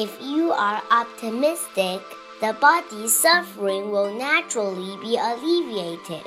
If you are optimistic, the body's suffering will naturally be alleviated.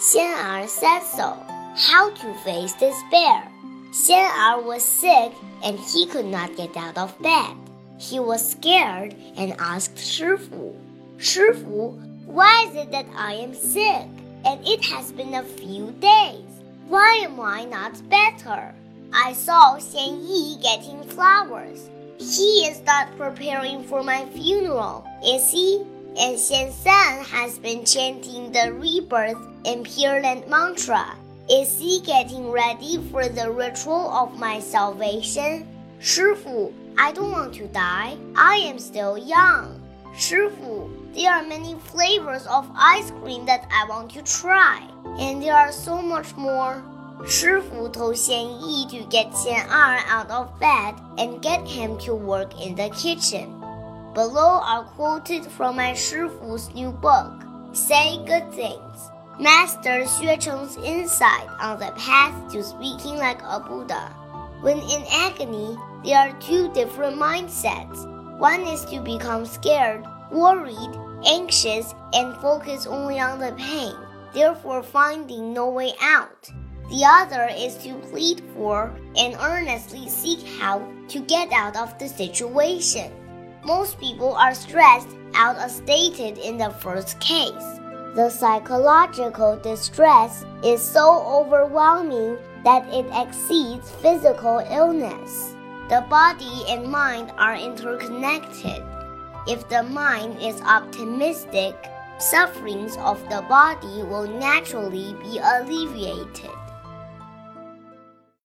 Xian'er said so. How to face despair? Xian'er was sick and he could not get out of bed. He was scared and asked Shifu, Shifu, why is it that I am sick? And it has been a few days. Why am I not better? I saw Xian Yi getting flowers. He is not preparing for my funeral, is he? And Xian San has been chanting the rebirth and Pure Land mantra. Is he getting ready for the ritual of my salvation? Shifu, I don't want to die. I am still young. Shifu, there are many flavors of ice cream that I want to try, and there are so much more. Shifu told Xian Yi to get Xian Er out of bed and get him to work in the kitchen. Below are quoted from my Shifu's new book, Say Good Things. Master Xue Cheng's insight on the path to speaking like a Buddha. When in agony, there are two different mindsets. One is to become scared, worried, anxious, and focus only on the pain, therefore finding no way out. The other is to plead for and earnestly seek help to get out of the situation. Most people are stressed out as stated in the first case. The psychological distress is so overwhelming that it exceeds physical illness. The body and mind are interconnected. If the mind is optimistic, sufferings of the body will naturally be alleviated.